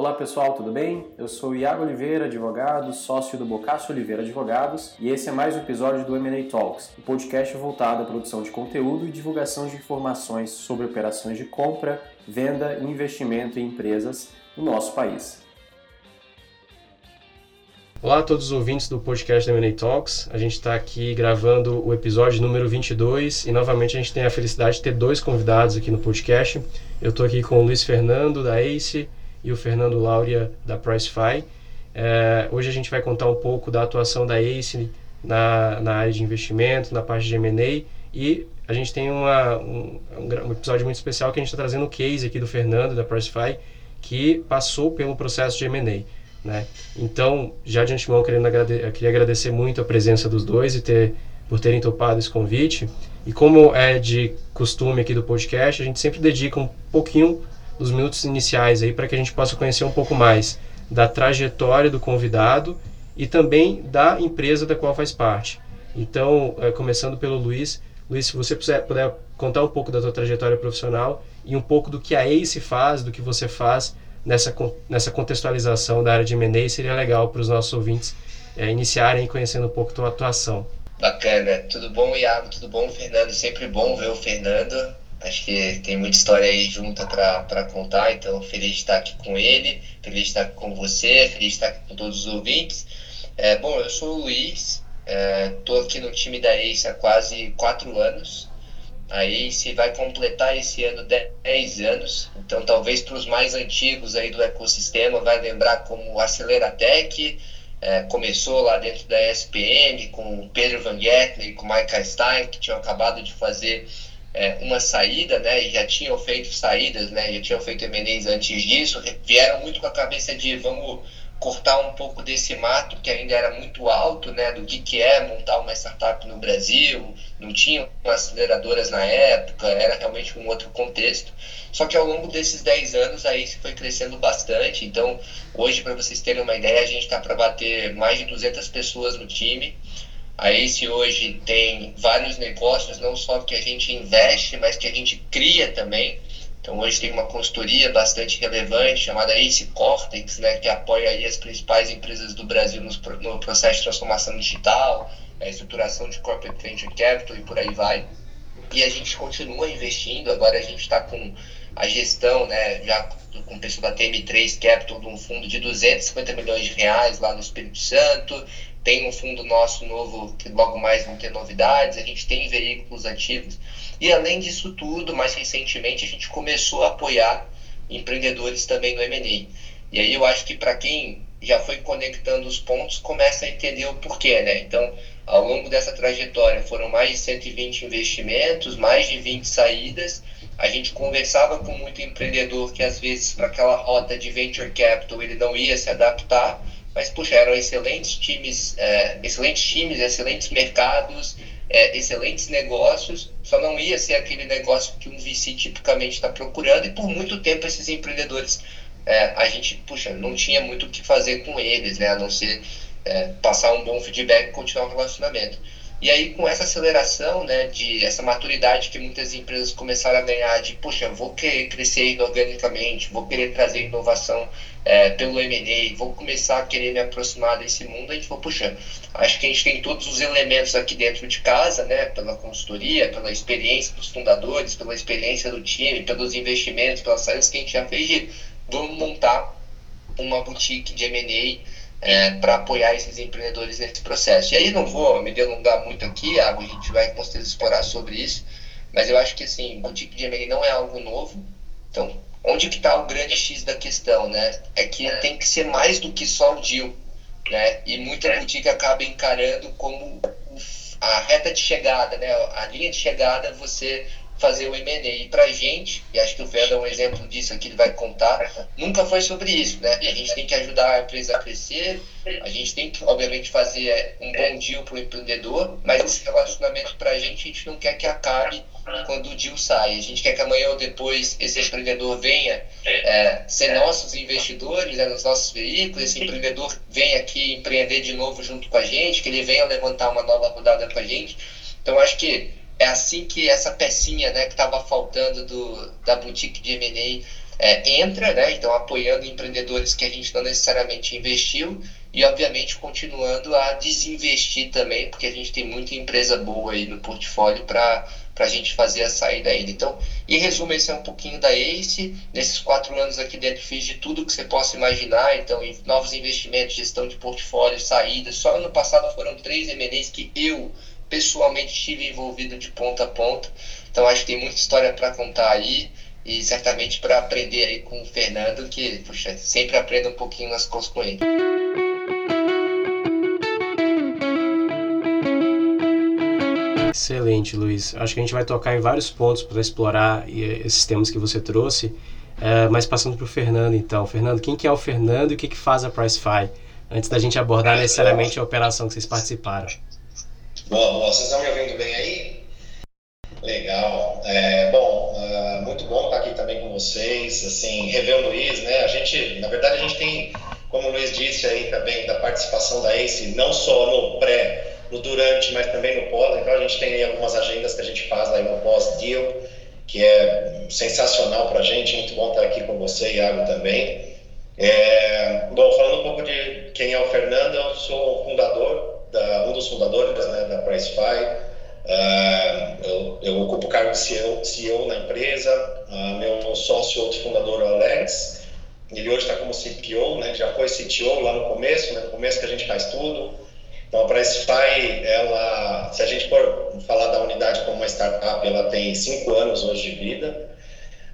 Olá pessoal, tudo bem? Eu sou Iago Oliveira, advogado, sócio do Bocácio Oliveira Advogados, e esse é mais um episódio do M&A Talks, um podcast voltado à produção de conteúdo e divulgação de informações sobre operações de compra, venda e investimento em empresas no nosso país. Olá a todos os ouvintes do podcast do M&A Talks. A gente está aqui gravando o episódio número 22 e novamente a gente tem a felicidade de ter dois convidados aqui no podcast. Eu estou aqui com o Luiz Fernando da ACE e o Fernando Lauria da Pricefy. É, hoje a gente vai contar um pouco da atuação da ACE na, na área de investimento, na parte de M&A e a gente tem uma, um, um, episódio muito especial que a gente está trazendo o case aqui do Fernando da Pricefy que passou pelo processo de M&A. Né? Então, já de antemão, querendo queria agradecer muito a presença dos dois e ter, por terem topado esse convite. E como é de costume aqui do podcast, a gente sempre dedica um pouquinho dos minutos iniciais aí para que a gente possa conhecer um pouco mais da trajetória do convidado e também da empresa da qual faz parte. Então, é, começando pelo Luiz, Luiz, se você puder, puder contar um pouco da sua trajetória profissional e um pouco do que a ACE faz, do que você faz nessa, nessa contextualização da área de M&A, seria legal para os nossos ouvintes é, iniciarem conhecendo um pouco a tua atuação. Bacana. Tudo bom, Iago? Tudo bom, Fernando? Sempre bom ver o Fernando. Acho que tem muita história aí junta para contar, então feliz de estar aqui com ele, feliz de estar aqui com você, feliz de estar aqui com todos os ouvintes. É, bom, eu sou o Luiz, estou é, aqui no time da Ace há quase quatro anos. A Ace vai completar esse ano 10 anos, então talvez para os mais antigos aí do ecossistema vai lembrar como Aceleratec, é, começou lá dentro da SPM com o Pedro Van Getten e com o Michael Stein, que tinham acabado de fazer é, uma saída, né, e já tinham feito saídas, né, já tinham feito M&As antes disso, vieram muito com a cabeça de vamos cortar um pouco desse mato que ainda era muito alto, né, do que, que é montar uma startup no Brasil, não tinham aceleradoras na época, era realmente um outro contexto. Só que ao longo desses 10 anos aí se foi crescendo bastante. Então, hoje, para vocês terem uma ideia, a gente está para bater mais de 200 pessoas no time. A Ace hoje tem vários negócios, não só que a gente investe, mas que a gente cria também. Então hoje tem uma consultoria bastante relevante chamada Ace Cortex, né, que apoia as principais empresas do Brasil no, processo de transformação digital, a estruturação de corporate venture capital e por aí vai. E a gente continua investindo, agora a gente está com a gestão, né, já com o pessoal da TM3 Capital, de um fundo de 250 milhões de reais lá no Espírito Santo, tem um fundo nosso novo que logo mais vão ter novidades, a gente tem veículos ativos. E além disso tudo, mais recentemente, a gente começou a apoiar empreendedores também no M&A. E aí eu acho que para quem já foi conectando os pontos, começa a entender o porquê, né? Então, ao longo dessa trajetória, foram mais de 120 investimentos, mais de 20 saídas. A gente conversava com muito empreendedor que, às vezes, para aquela rota de venture capital, ele não ia se adaptar mas puxa, eram excelentes times, é, excelentes times, excelentes mercados, é, excelentes negócios, só não ia ser aquele negócio que um VC tipicamente está procurando, e por muito tempo esses empreendedores, é, a gente, puxa, não tinha muito o que fazer com eles, né, a não ser é, passar um bom feedback e continuar o relacionamento. E aí, com essa aceleração, né, de essa maturidade que muitas empresas começaram a ganhar, de, puxa, vou querer crescer organicamente, vou querer trazer inovação é, pelo M&A, vou começar a querer me aproximar desse mundo, a gente falou, puxa, acho que a gente tem todos os elementos aqui dentro de casa, né, pela consultoria, pela experiência dos fundadores, pela experiência do time, pelos investimentos, pelas saídas que a gente já fez de, vamos montar uma boutique de M&A é, para apoiar esses empreendedores nesse processo. E aí não vou me delongar muito aqui, a gente vai com certeza explorar sobre isso, mas eu acho que assim, boutique de M&A não é algo novo, então onde que está o grande X da questão, né? É que tem que ser mais do que só o deal, né? E muita boutique acaba encarando como a reta de chegada, né? A linha de chegada você fazer o M&A. E para a gente, e acho que o Fernando é um exemplo disso aqui, ele vai contar, nunca foi sobre isso, né? A gente tem que ajudar a empresa a crescer, a gente tem que, obviamente, fazer um bom deal para o empreendedor, mas esse relacionamento para a gente, a gente não quer que acabe quando o deal sai. A gente quer que amanhã ou depois esse empreendedor venha é, ser nossos investidores né, nos nossos veículos, esse empreendedor venha aqui empreender de novo junto com a gente, que ele venha levantar uma nova rodada com a gente. Então, acho que é assim que essa pecinha né, que estava faltando do, da boutique de M&A é, entra, né? Então apoiando empreendedores que a gente não necessariamente investiu e obviamente continuando a desinvestir também, porque a gente tem muita empresa boa aí no portfólio para a gente fazer a saída ainda. Então, em resumo, esse é um pouquinho da ACE. Nesses quatro anos aqui dentro fiz de tudo que você possa imaginar, então novos investimentos, gestão de portfólio, saídas. Só ano passado foram três M&As que eu pessoalmente estive envolvido de ponta a ponta. Então acho que tem muita história para contar aí e certamente para aprender aí com o Fernando, que puxa, sempre aprendo um pouquinho nas coisas com ele. Excelente, Luiz. Acho que a gente vai tocar em vários pontos para explorar esses temas que você trouxe. É, mas passando para o Fernando, então. Fernando, quem que é o Fernando e o que, que faz a Pricefy? Antes da gente abordar necessariamente a operação que vocês participaram. Boa, boa. Vocês estão me ouvindo bem aí? Legal. É, bom, uh, muito bom estar aqui também com vocês. Assim, rever o Luiz, né? A gente, na verdade, a gente tem, como o Luiz disse aí também, da participação da ACE, não só no pré, no durante, mas também no pós. Então, a gente tem algumas agendas que a gente faz aí no pós-deal, que é sensacional para a gente. Muito bom estar aqui com você, Iago, também. É, bom, falando um pouco de quem é o Fernando, eu sou o fundador da, um dos fundadores né, da Pricefy. Uh, eu, eu, ocupo o cargo de CEO, CEO na empresa. Uh, meu sócio, outro fundador, é o Alex. Ele hoje está como CPO, né? já foi CTO lá no começo, né? no começo que a gente faz tudo. Então, a Pricefy, ela, se a gente for falar da unidade como uma startup, ela tem cinco anos hoje de vida.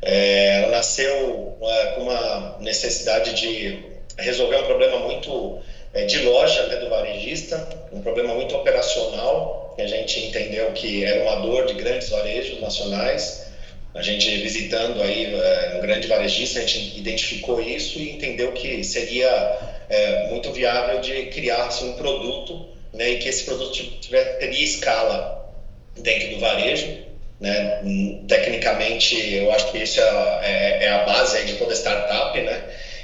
É, ela nasceu uh, com uma necessidade de resolver um problema muito de loja né, do varejista, um problema muito operacional, que a gente entendeu que era uma dor de grandes varejos nacionais. A gente visitando aí é, um grande varejista, a gente identificou isso e entendeu que seria é, muito viável de criar assim, um produto né, e que esse produto tiver, teria escala dentro do varejo. Né? Tecnicamente, eu acho que isso é, é, é a base de toda startup, né?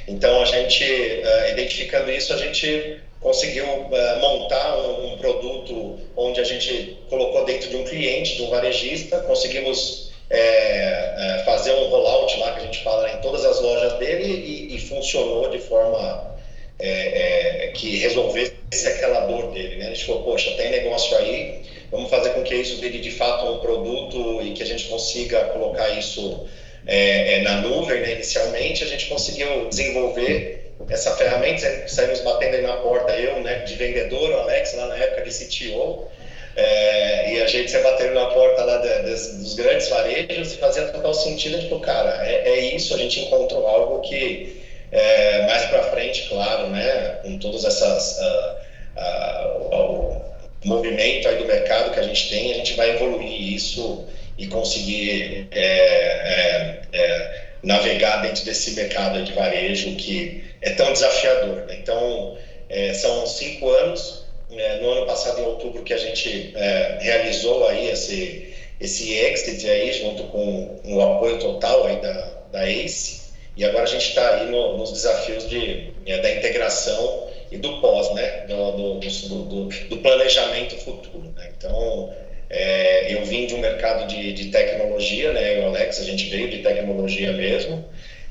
Então, a gente, uh, identificando isso, a gente conseguiu uh, montar um, um, produto onde a gente colocou dentro de um cliente, de um varejista, conseguimos é, é, fazer um rollout lá, que a gente fala, em todas as lojas dele e, e funcionou de forma é, que resolvesse aquela dor dele. Né? A gente falou, poxa, tem negócio aí, vamos fazer com que isso vire de fato um produto e que a gente consiga colocar isso é, é, na nuvem, né, inicialmente, a gente conseguiu desenvolver essa ferramenta, saímos batendo aí na porta, eu, né, de vendedor, o Alex, lá na época de CTO, é, e a gente se batendo na porta lá dos grandes varejos e fazia total sentido, tipo, cara, é, é isso, a gente encontrou algo que é, mais para frente, claro, né, com todas essas... Uh, uh, o movimento aí do mercado que a gente tem, a gente vai evoluir isso e conseguir é, é, é, navegar dentro desse mercado de varejo que é tão desafiador. Né? Então, é, são cinco anos. É, no ano passado, em outubro, que a gente é, realizou aí esse, esse exit aí, junto com o apoio total aí da, da ACE. E agora a gente está aí no, nos desafios de, da integração e do pós, né? Do, do, do, do planejamento futuro. Né? Então, é, eu vim de um mercado de, de tecnologia, né? Eu Alex, a gente veio de tecnologia mesmo,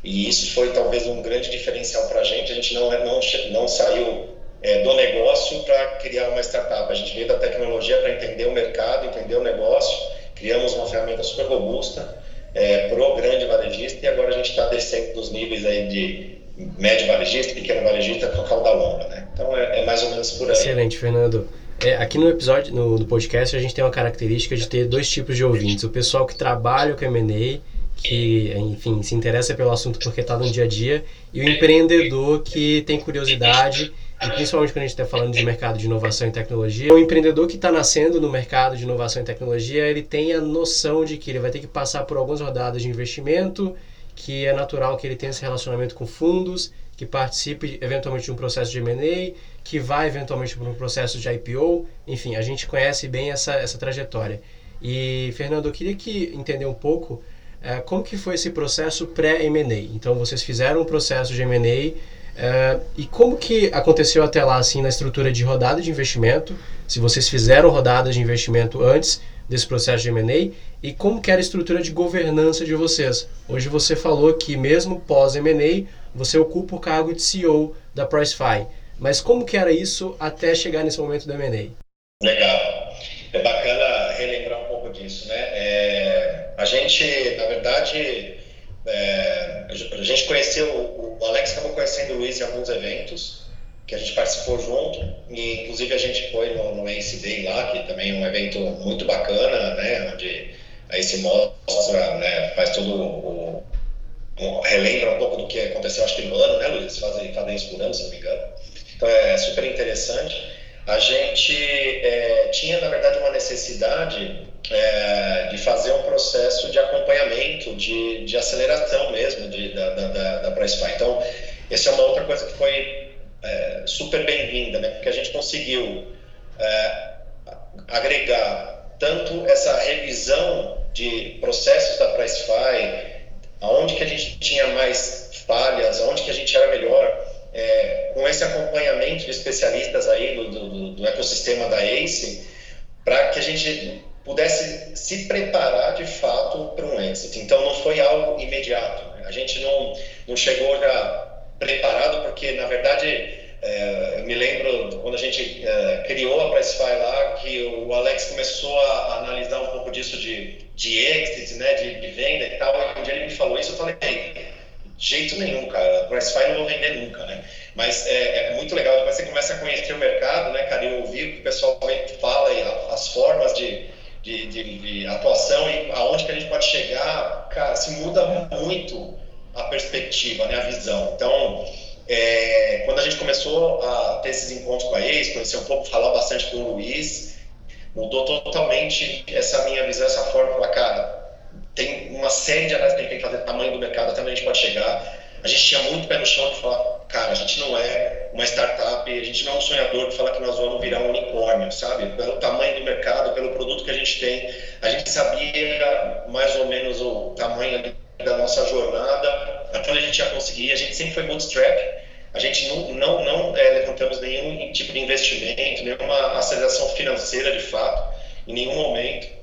e isso foi talvez um grande diferencial para a gente. A gente não, não, não saiu é, do negócio para criar uma startup, a gente veio da tecnologia para entender o mercado, entender o negócio, criamos uma ferramenta super robusta é, para o grande varejista e agora a gente está descendo dos níveis aí de médio varejista, pequeno varejista com a cauda longa, né? Então é, é mais ou menos por aí. Excelente, Fernando. É, aqui no episódio, no, no, podcast, a gente tem uma característica de ter dois tipos de ouvintes. O pessoal que trabalha com M&A, que, enfim, se interessa pelo assunto porque está no dia a dia, e o empreendedor que tem curiosidade, e principalmente quando a gente está falando de mercado de inovação e tecnologia, o empreendedor que está nascendo no mercado de inovação e tecnologia, ele tem a noção de que ele vai ter que passar por algumas rodadas de investimento, que é natural que ele tenha esse relacionamento com fundos, que participe eventualmente de um processo de M&A, que vai eventualmente para um processo de IPO, enfim, a gente conhece bem essa, essa trajetória. E, Fernando, eu queria que entender um pouco é, como que foi esse processo pré-M&A. Então, vocês fizeram um processo de M&A é, e como que aconteceu até lá, assim, na estrutura de rodada de investimento, se vocês fizeram rodadas de investimento antes desse processo de M&A e como que era a estrutura de governança de vocês. Hoje você falou que mesmo pós M&A, você ocupa o cargo de CEO da Pricefy. Mas como que era isso até chegar nesse momento do M&A? Legal. É bacana relembrar um pouco disso, né? É, a gente, na verdade, é, a gente conheceu, o Alex acabou conhecendo o Luiz em alguns eventos, que a gente participou junto, e inclusive a gente foi no, no Ace Day lá, que também é um evento muito bacana, né? Onde aí se mostra, né, faz todo o, o, relembra um pouco do que aconteceu acho que no ano, né, Luiz? Fazem, fazem isso por ano, se não me engano. Então é super interessante. A gente é, tinha, na verdade, uma necessidade é, de fazer um processo de acompanhamento, de, de aceleração mesmo de, da, da, da Pricefy. Então, essa é uma outra coisa que foi é, super bem-vinda, né? porque a gente conseguiu é, agregar tanto essa revisão de processos da Pricefy, aonde que a gente tinha mais falhas, aonde que a gente era melhor, é, com esse acompanhamento de especialistas aí do, do, do ecossistema da ACE, para que a gente pudesse se preparar de fato para um exit. Então não foi algo imediato. Né? A gente não, não chegou já preparado, porque na verdade é, eu me lembro quando a gente é, criou a Pricefy lá, que o Alex começou a analisar um pouco disso de, de exit, né, de, de venda e tal. E um dia ele me falou isso, eu falei, jeito nenhum, cara, Pricefy não vou vender nunca, né? Mas é, é, muito legal, depois você começa a conhecer o mercado, né, cara, e ouvir o que o pessoal fala e as formas de, de, de, de atuação e aonde que a gente pode chegar, cara, se muda muito a perspectiva, né, a visão. Então, é, quando a gente começou a ter esses encontros com a ex, conhecer um pouco, falar bastante com o Luiz, mudou totalmente essa minha visão, essa forma, cara, tem uma série de análises que a gente tem que fazer, tamanho do mercado, até onde a gente pode chegar. A gente tinha muito pé no chão de falar, cara, a gente não é uma startup, a gente não é um sonhador de falar que nós vamos virar um unicórnio, sabe? Pelo tamanho do mercado, pelo produto que a gente tem, a gente sabia mais ou menos o tamanho da nossa jornada, até onde a gente ia conseguir. A gente sempre foi bootstrap, a gente não, não, não é, levantamos nenhum tipo de investimento, nenhuma aceleração financeira de fato, em nenhum momento.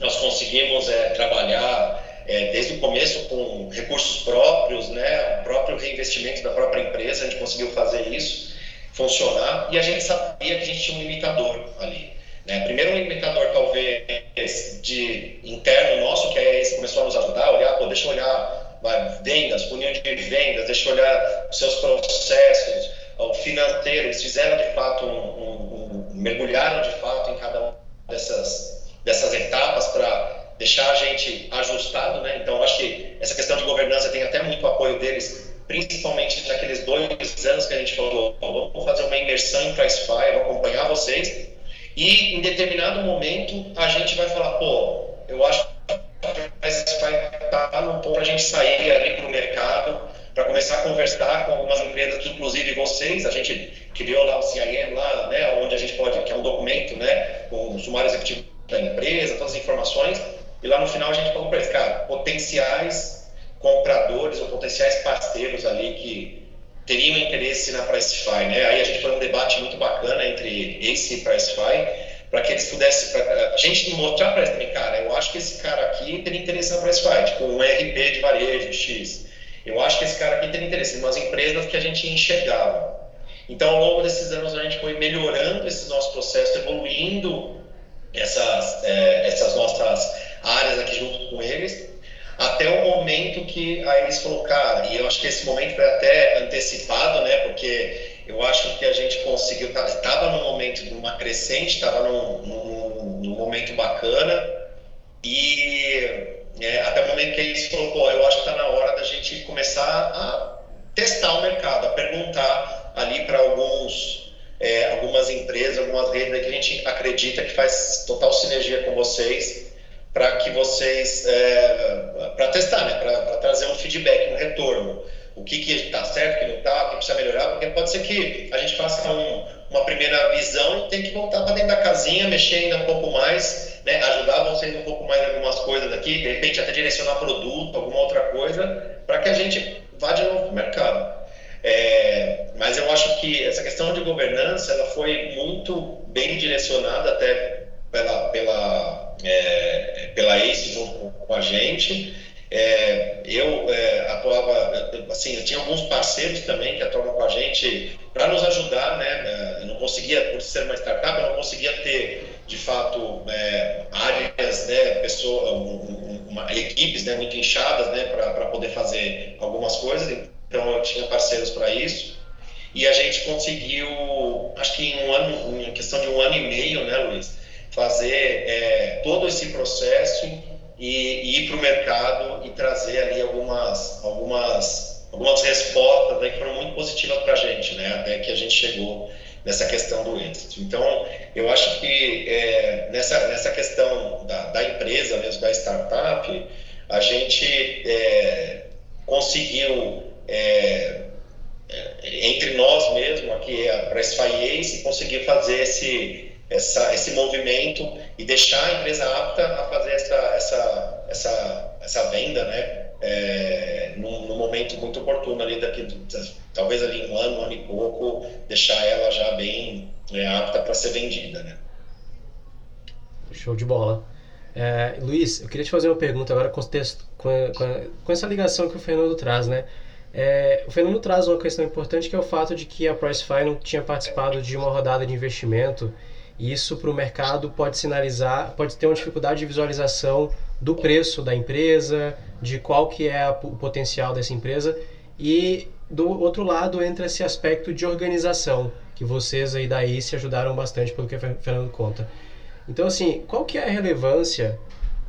Nós conseguimos é, trabalhar é, desde o começo com recursos próprios, né, o próprio reinvestimento da própria empresa, a gente conseguiu fazer isso funcionar e a gente sabia que a gente tinha um limitador ali. Né? Primeiro um limitador talvez de interno nosso, que é esse começou a nos ajudar olhar, pô, deixa eu olhar vai, vendas, funil de vendas, deixa eu olhar os seus processos, o financeiro, eles fizeram de fato um, um, um mergulharam de fato em cada uma dessas, dessas etapas para deixar a gente ajustado, né? Então, acho que essa questão de governança tem até muito apoio deles, principalmente naqueles dois anos que a gente falou, vamos fazer uma imersão em Pricefy, vou acompanhar vocês, e em determinado momento a gente vai falar, pô, eu acho que Pricefy está no ponto para a gente sair ali para o mercado, para começar a conversar com algumas empresas, inclusive vocês, a gente criou lá o CIM, lá, né, onde a gente pode, que é um documento, né, com o sumário executivo da empresa, todas as informações, e lá no final a gente falou para eles, cara, potenciais compradores ou potenciais parceiros ali que teriam interesse na Pricefy, né? Aí a gente foi um debate muito bacana entre esse e Pricefy, para que eles pudessem, pra, a gente mostrar para eles cara, eu acho que esse cara aqui teria interesse na Pricefy, tipo um RP de varejo X. Eu acho que esse cara aqui teria interesse umas empresas que a gente enxergava. Então, ao longo desses anos, a gente foi melhorando esses nossos processos, evoluindo essas, é, essas nossas áreas aqui junto com eles, até o momento que aí eles falou, cara, e eu acho que esse momento foi até antecipado, né, porque eu acho que a gente conseguiu, estava num momento de uma crescente, estava num, num, num, momento bacana, e é, até o momento que eles falou, pô, eu acho que está na hora da gente começar a testar o mercado, a perguntar ali para alguns é, algumas empresas, algumas redes que a gente acredita que faz total sinergia com vocês para que vocês, é, para testar, né? para trazer um feedback, um retorno. O que está certo, o que não está, o que precisa melhorar, porque pode ser que a gente faça um, uma primeira visão e tem que voltar para dentro da casinha, mexer ainda um pouco mais, né? ajudar vocês um pouco mais em algumas coisas aqui, de repente até direcionar produto, alguma outra coisa, para que a gente vá de novo para o mercado. É, mas eu acho que essa questão de governança ela foi muito bem direcionada até pela, pela, é, pela ACE junto com a gente. É, eu é, atuava, assim, eu tinha alguns parceiros também que atuavam com a gente para nos ajudar, né? Eu não conseguia, por ser uma startup, eu não conseguia ter, de fato, é, áreas, né, pessoa, uma, equipes né, muito inchadas, né, para poder fazer algumas coisas. Então, eu tinha parceiros para isso. E a gente conseguiu, acho que em um ano, em questão de um ano e meio, né, Luiz, fazer é, todo esse processo e, e ir para o mercado e trazer ali algumas, algumas, algumas respostas né, que foram muito positivas para a gente, né, até que a gente chegou nessa questão do êxito. Então, eu acho que é, nessa, nessa questão da, da, empresa mesmo, da startup, a gente é, conseguiu, é, é entre nós mesmo, aqui para a Spy conseguir fazer esse essa, esse movimento e deixar a empresa apta a fazer essa, essa, essa, essa venda, né? É, num, num, momento muito oportuno ali daqui, talvez ali um ano, um ano e pouco, deixar ela já bem é, apta para ser vendida, né? Show de bola. É, Luiz, eu queria te fazer uma pergunta agora com, texto, com, com, com essa ligação que o Fernando traz, né? É, o Fernando traz uma questão importante que é o fato de que a Pricefy não tinha participado de uma rodada de investimento isso para o mercado pode sinalizar, pode ter uma dificuldade de visualização do preço da empresa, de qual que é o potencial dessa empresa e do outro lado entra esse aspecto de organização que vocês aí daí se ajudaram bastante pelo que o Fernando conta. Então assim, qual que é a relevância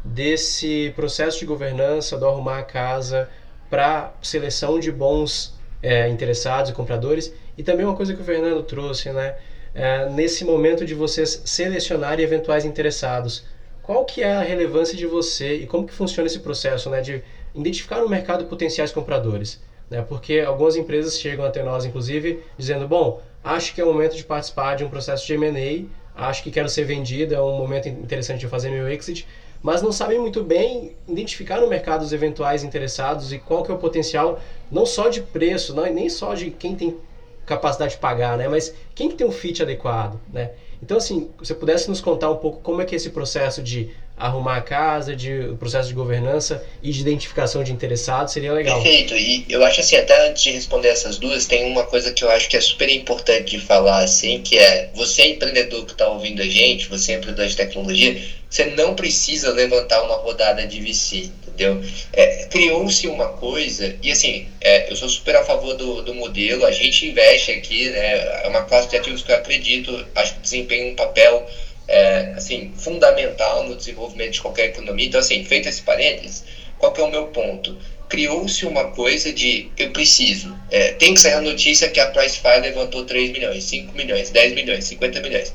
desse processo de governança do arrumar a casa para seleção de bons é, interessados e compradores e também uma coisa que o Fernando trouxe, né? é, nesse momento de vocês selecionarem eventuais interessados. Qual que é a relevância de você e como que funciona esse processo né, de identificar no mercado potenciais compradores? Né? Porque algumas empresas chegam até nós, inclusive, dizendo, bom, acho que é o momento de participar de um processo de M&A, acho que quero ser vendido, é um momento interessante de fazer meu exit, mas não sabem muito bem identificar no mercado os eventuais interessados e qual que é o potencial, não só de preço, não, nem só de quem tem capacidade de pagar, né? Mas quem que tem um fit adequado, né? Então, assim, você pudesse nos contar um pouco como é que é esse processo de arrumar a casa, de processo de governança e de identificação de interessados, seria legal. Perfeito. E eu acho assim, até antes de responder essas duas, tem uma coisa que eu acho que é super importante de falar, assim, que é você empreendedor que está ouvindo a gente, você empreendedor de tecnologia, você não precisa levantar uma rodada de VC entendeu? É, Criou-se uma coisa, e assim, é, eu sou super a favor do, do modelo, a gente investe aqui, né, é uma classe de ativos que eu acredito, acho que desempenha um papel é, assim, fundamental no desenvolvimento de qualquer economia. Então, assim, feito esse parênteses, qual que é o meu ponto? Criou-se uma coisa de eu preciso. É, tem que sair a notícia que a Pricefy levantou 3 milhões, 5 milhões, 10 milhões, 50 milhões.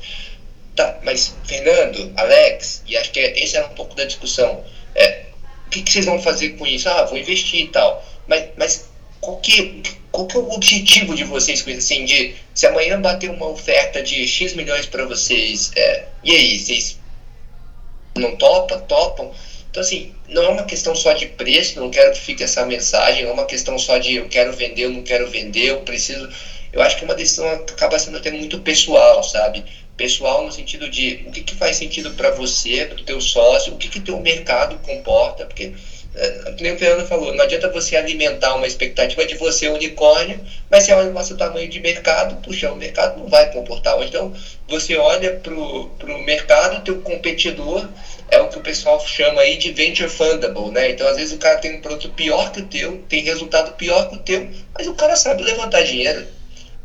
Tá, mas Fernando, Alex, e acho que esse era um pouco da discussão. É, o que, que, vocês vão fazer com isso? Ah, vou investir e tal. Mas, mas qual, que, qual que é o objetivo de vocês com isso? Assim, de se amanhã bater uma oferta de X milhões para vocês, é, e aí, vocês não topam? Topam? Então, assim, não é uma questão só de preço, não quero que fique essa mensagem, não é uma questão só de eu quero vender, eu não quero vender, eu preciso. Eu acho que é uma decisão acaba sendo até muito pessoal, sabe? Pessoal no sentido de o que, que faz sentido para você, para o teu sócio, o que, que teu mercado comporta, porque é, como o Fernando falou, não adianta você alimentar uma expectativa de você unicórnio, mas se olha o nosso tamanho de mercado, puxa, o mercado não vai comportar. Então, você olha para o mercado, teu competidor é o que o pessoal chama aí de venture fundable, né? Então, às vezes o cara tem um produto pior que o teu, tem resultado pior que o teu, mas o cara sabe levantar dinheiro.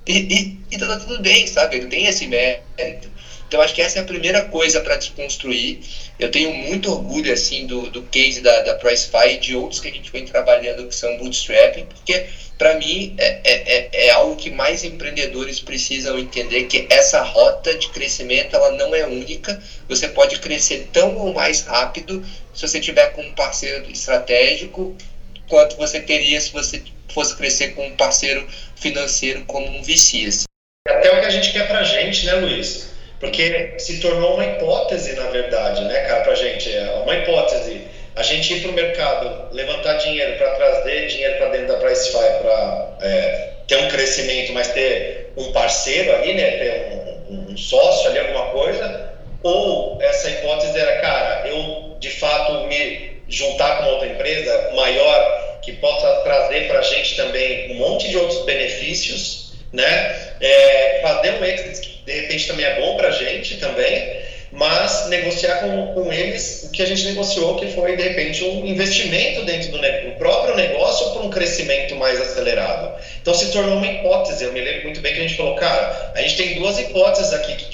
E, e, e tá tudo bem, sabe? Ele tem esse mérito. Então, acho que essa é a primeira coisa para desconstruir. Eu tenho muito orgulho, assim, do, do case da, da Pricefy e de outros que a gente vem trabalhando que são bootstrapping, porque, para mim, é, é, é, é algo que mais empreendedores precisam entender, que essa rota de crescimento, ela não é única. Você pode crescer tão ou mais rápido se você tiver com um parceiro estratégico, quanto você teria se você fosse crescer com um parceiro financeiro como um VC. Assim. Até o que a gente quer pra gente, né, Luiz? Porque se tornou uma hipótese, na verdade, né, cara, pra gente. É uma hipótese. A gente ir pro mercado, levantar dinheiro para trazer dinheiro para dentro da Pricefy para é, ter um crescimento, mas ter um parceiro ali, né, ter um, um sócio ali, alguma coisa, ou essa hipótese era, cara, eu de fato me juntar com outra empresa maior que possa trazer para a gente também um monte de outros benefícios, né? É, fazer um exit que de repente também é bom para a gente também, mas negociar com, com eles o que a gente negociou, que foi de repente um investimento dentro do, do próprio negócio para um crescimento mais acelerado. Então se tornou uma hipótese. Eu me lembro muito bem que a gente falou, cara, a gente tem duas hipóteses aqui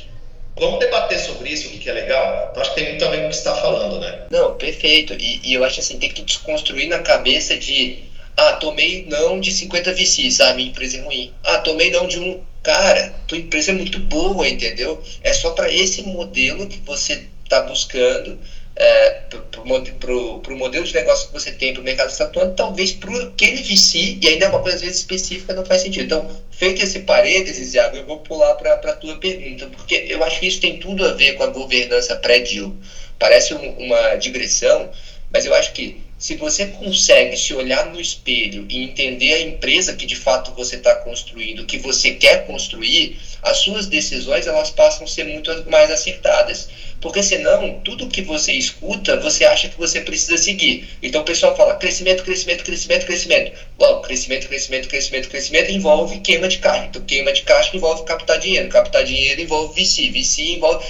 Vamos debater sobre isso, o que, é legal? Então, acho que tem muito a ver com o que você está falando, né? Não, perfeito. E, e, eu acho assim, tem que desconstruir na cabeça de ah, tomei não de 50 VCs, ah, minha empresa é ruim. Ah, tomei não de um. Cara, tua empresa é muito boa, entendeu? É só para esse modelo que você está buscando é, para o modelo de negócio que você tem para o mercado que está atuando, talvez para aquele VC, e ainda é uma coisa às vezes específica, não faz sentido. Então, feito esse parênteses, Iago, eu vou pular para a tua pergunta, porque eu acho que isso tem tudo a ver com a governança pré-deal. Parece um, uma digressão, mas eu acho que se você consegue se olhar no espelho e entender a empresa que de fato você está construindo, que você quer construir, as suas decisões elas passam a ser muito mais acertadas. Porque senão, tudo que você escuta, você acha que você precisa seguir. Então o pessoal fala crescimento, crescimento, crescimento, crescimento. Logo, crescimento, crescimento, crescimento, crescimento envolve queima de caixa. Então queima de caixa envolve captar dinheiro. Captar dinheiro envolve VC. VC envolve.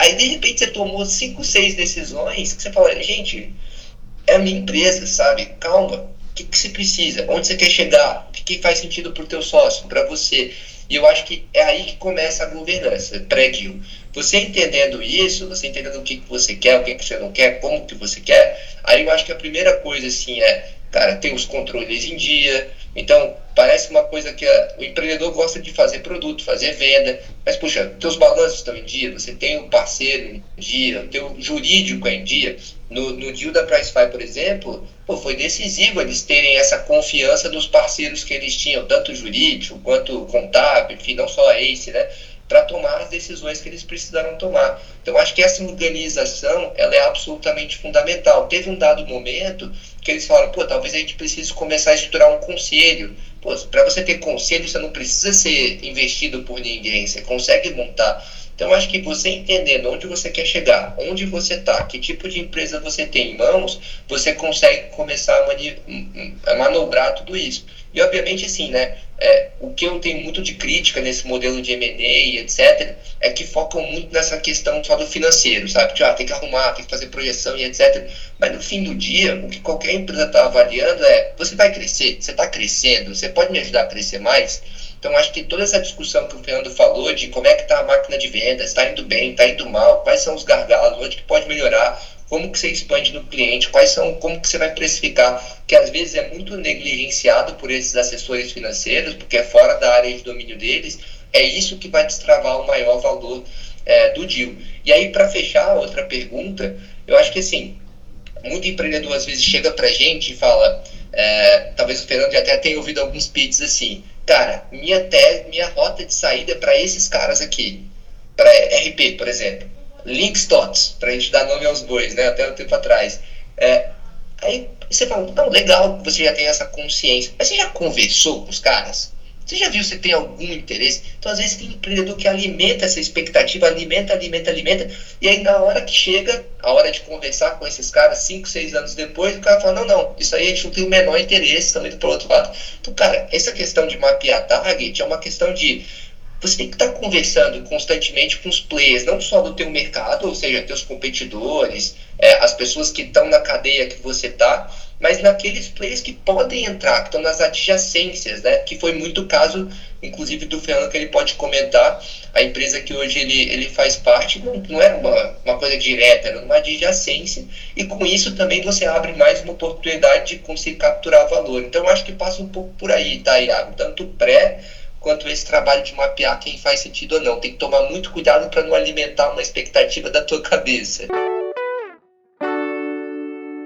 Aí de repente você tomou cinco, seis decisões que você fala, gente, é a minha empresa, sabe? Calma. O que, que você precisa? Onde você quer chegar? O que, que faz sentido para o teu sócio, para você? E eu acho que é aí que começa a governança, pré-deal. Você entendendo isso, você entendendo o que, que você quer, o que, que você não quer, como que você quer, aí eu acho que a primeira coisa, assim, é, cara, ter os controles em dia. Então, parece uma coisa que a, o empreendedor gosta de fazer produto, fazer venda, mas, puxa, teus balanços estão em dia, você tem um parceiro em dia, o teu jurídico é em dia. No, no deal da Pricefy, por exemplo, pô, foi decisivo eles terem essa confiança dos parceiros que eles tinham, tanto jurídico quanto contábil, enfim, não só a ACE, né? para tomar as decisões que eles precisaram tomar. Então, acho que essa organização ela é absolutamente fundamental. Teve um dado momento que eles falaram, pô, talvez a gente precise começar a estruturar um conselho. Para você ter conselho, você não precisa ser investido por ninguém, você consegue montar. Então, acho que você entendendo onde você quer chegar, onde você está, que tipo de empresa você tem em mãos, você consegue começar a, a manobrar tudo isso. E, obviamente, assim, né, é, o que eu tenho muito de crítica nesse modelo de M&A, etc., é que focam muito nessa questão só do financeiro, sabe? Que, ah, tem que arrumar, tem que fazer projeção e etc. Mas, no fim do dia, o que qualquer empresa está avaliando é, você vai crescer, você está crescendo, você pode me ajudar a crescer mais? Então, acho que toda essa discussão que o Fernando falou de como é que está a máquina de vendas, está indo bem, está indo mal, quais são os gargalos, onde que pode melhorar, como que você expande no cliente, quais são, como que você vai precificar, que às vezes é muito negligenciado por esses assessores financeiros, porque é fora da área de domínio deles, é isso que vai destravar o maior valor é, do deal. E aí, para fechar outra pergunta, eu acho que assim, muito empreendedor às vezes chega para gente e fala, é, talvez o Fernando já até tenha ouvido alguns pitches assim, cara, minha tese, minha rota de saída é para esses caras aqui, para RP, por exemplo, Linkstots, para a gente dar nome aos bois, né, até um tempo atrás. É, aí você fala, não, legal você já tem essa consciência, mas você já conversou com os caras? Você já viu se tem algum interesse? Então, às vezes, tem empreendedor que alimenta essa expectativa, alimenta, alimenta, alimenta, e aí, na hora que chega, a hora de conversar com esses caras, 5, 6 anos depois, o cara fala: não, não, isso aí a gente não tem o menor interesse, estamos indo para o outro lado. Então, cara, essa questão de mapear target é uma questão de você tem que estar conversando constantemente com os players, não só do teu mercado, ou seja, teus competidores, é, as pessoas que estão na cadeia que você está, mas naqueles players que podem entrar, que estão nas adjacências, né? Que foi muito o caso, inclusive, do Fernando, que ele pode comentar. A empresa que hoje ele, ele faz parte não, não era uma, uma coisa direta, era uma adjacência, e com isso também você abre mais uma oportunidade de conseguir capturar valor. Então, acho que passa um pouco por aí, tá, Iago? Tanto pré quanto esse trabalho de mapear quem faz sentido ou não. Tem que tomar muito cuidado para não alimentar uma expectativa da tua cabeça.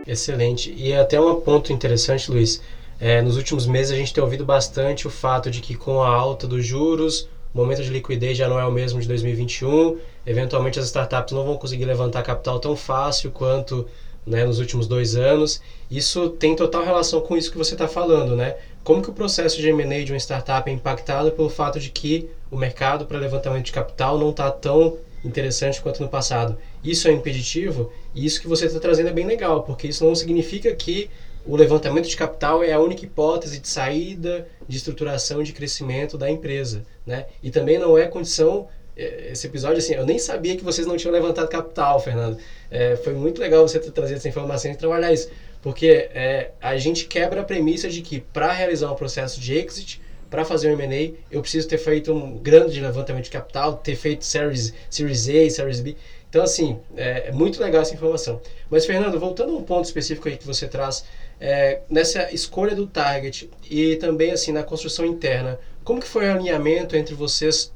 Excelente. E é até um ponto interessante, Luiz. É, nos últimos meses a gente tem ouvido bastante o fato de que com a alta dos juros, o momento de liquidez já não é o mesmo de 2021. Eventualmente as startups não vão conseguir levantar capital tão fácil quanto né, nos últimos dois anos. Isso tem total relação com isso que você está falando, né? Como que o processo de M&A de uma startup é impactado pelo fato de que o mercado para levantamento de capital não está tão interessante quanto no passado. Isso é impeditivo e isso que você está trazendo é bem legal, porque isso não significa que o levantamento de capital é a única hipótese de saída, de estruturação, de crescimento da empresa, né? E também não é condição é, esse episódio assim, eu nem sabia que vocês não tinham levantado capital, Fernando. É, foi muito legal você trazido essa informação e trabalhar isso, porque é, a gente quebra a premissa de que para realizar um processo de exit para fazer um M&A, eu preciso ter feito um grande levantamento de capital, ter feito Series, series A, Series B. Então, assim, é, é, muito legal essa informação. Mas, Fernando, voltando a um ponto específico aí que você traz, é, nessa escolha do target e também, assim, na construção interna, como que foi o alinhamento entre vocês,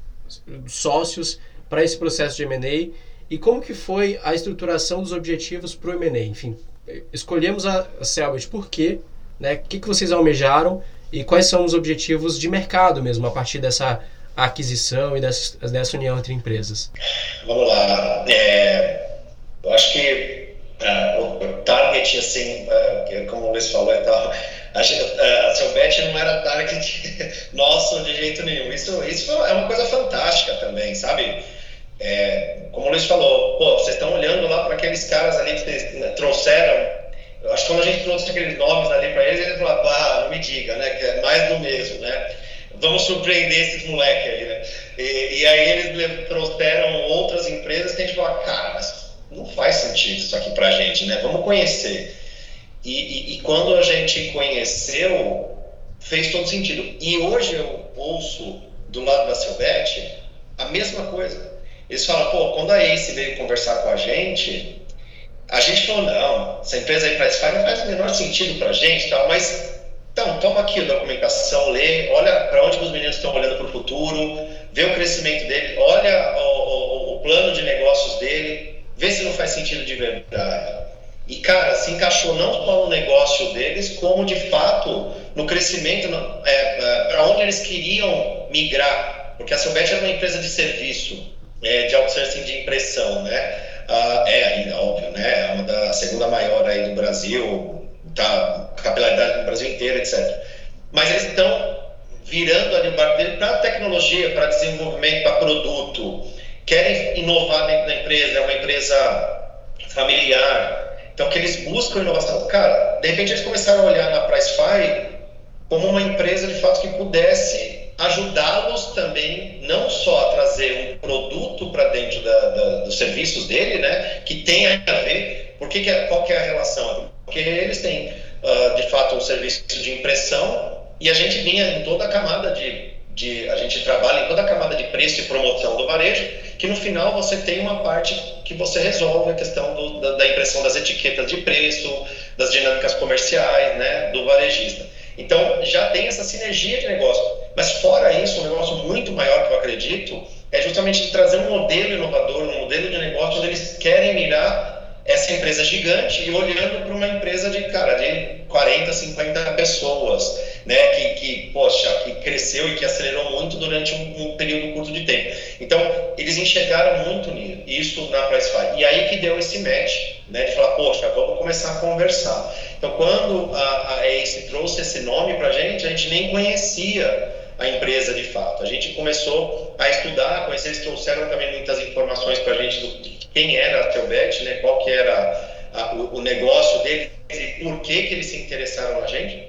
sócios, para esse processo de M&A e como que foi a estruturação dos objetivos para o M&A? Enfim, escolhemos a Selbit por quê? Né? O que, que vocês almejaram e quais são os objetivos de mercado mesmo a partir dessa aquisição e dessa, dessa união entre empresas? Vamos lá. É, eu acho que uh, o target, assim, uh, como o Luiz falou e tal, a Selbet não era target nosso de jeito nenhum. Isso, isso é uma coisa fantástica também, sabe? É, como o Luiz falou, pô, vocês estão olhando lá para aqueles caras ali que trouxeram eu acho que quando a gente trouxe aqueles nomes ali para eles, eles falaram, ah, não me diga, né? Que é mais do mesmo, né? Vamos surpreender esses moleques aí, né? E, e, aí eles trouxeram outras empresas que a gente falou, cara, mas não faz sentido isso aqui pra gente, né? Vamos conhecer. E, e, e quando a gente conheceu, fez todo sentido. E hoje eu ouço do lado da Silvete a mesma coisa. Eles falam, pô, quando a Ace veio conversar com a gente, a gente falou, não, essa empresa aí faz, faz, não faz o menor sentido para a gente, tal, mas então, toma aqui a documentação, lê, olha para onde os meninos estão olhando para o futuro, vê o crescimento dele, olha o, o, o, plano de negócios dele, vê se não faz sentido de verdade. E, cara, se encaixou não só no negócio deles, como de fato no crescimento, é, é, para onde eles queriam migrar. Porque a Silvet era uma empresa de serviço, é, de outsourcing de impressão, né? Ah, é ainda, óbvio, né? É uma da segunda maior aí do Brasil, tá, capilaridade no Brasil inteiro, etc. Mas eles estão virando ali o barco dele para tecnologia, para desenvolvimento, para produto. Querem inovar dentro da empresa, é uma empresa familiar. Então, que eles buscam inovação. Cara, de repente eles começaram a olhar na Pricefy como uma empresa de fato que pudesse ajudá-los também não só a trazer um produto para dentro da, da, dos serviços dele, né, que tenha a ver, porque que é, qual que é a relação? Porque eles têm, uh, de fato, um serviço de impressão e a gente vinha em toda a camada de, de, a gente trabalha em toda a camada de preço e promoção do varejo, que no final você tem uma parte que você resolve a questão do, da, da impressão das etiquetas de preço, das dinâmicas comerciais, né, do varejista. Então, já tem essa sinergia de negócio. Mas, fora isso, um negócio muito maior que eu acredito é justamente trazer um modelo inovador, um modelo de negócio onde eles querem mirar essa empresa gigante e olhando para uma empresa de, cara, de 40, 50 pessoas, né, que, que, poxa, que cresceu e que acelerou muito durante um, um período curto de tempo. Então, eles enxergaram muito nisso na Pricefy. E aí que deu esse match, né, de falar, poxa, vamos começar a conversar. Então, quando a, a Ace trouxe esse nome para a gente, a gente nem conhecia a empresa de fato. A gente começou a estudar, conhecer, eles trouxeram também muitas informações para a gente do quem era a Telbet, né, qual que era a, o, o, negócio deles e por que, que eles se interessaram na gente.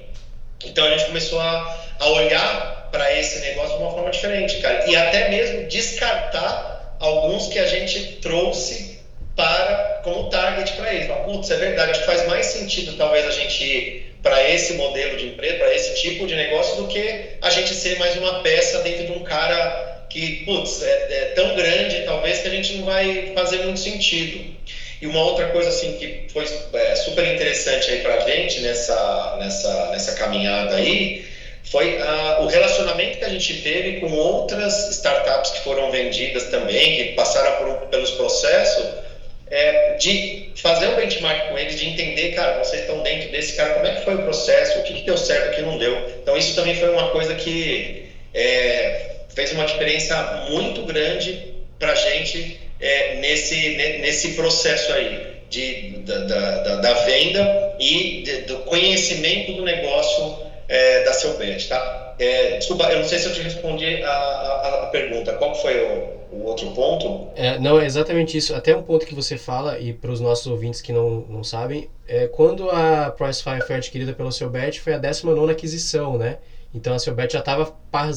Então a gente começou a, a olhar para esse negócio de uma forma diferente, cara, e até mesmo descartar alguns que a gente trouxe para como target para eles. Putz, é verdade, acho que faz mais sentido talvez a gente ir para esse modelo de empresa, para esse tipo de negócio, do que a gente ser mais uma peça dentro de um cara que, putz, é, é, tão grande talvez que a gente não vai fazer muito sentido. E uma outra coisa assim que foi é, super interessante aí para a gente nessa, nessa, nessa caminhada aí foi a, o relacionamento que a gente teve com outras startups que foram vendidas também, que passaram por, pelos processos, é, de fazer um benchmark com eles, de entender, cara, vocês estão dentro desse cara, como é que foi o processo, o que, que deu certo, o que não deu. Então isso também foi uma coisa que é, fez uma diferença muito grande para a gente é, nesse, nesse processo aí de, da, da, da venda e de, do conhecimento do negócio é, da Selbet, tá? É, desculpa, eu não sei se eu te respondi a, a, a pergunta. Qual foi o, o outro ponto? É, não, é exatamente isso. Até um ponto que você fala, e para os nossos ouvintes que não, não sabem, é quando a Pricefy foi adquirida pela Selbet, foi a 19 aquisição, né? Então a Selbet já estava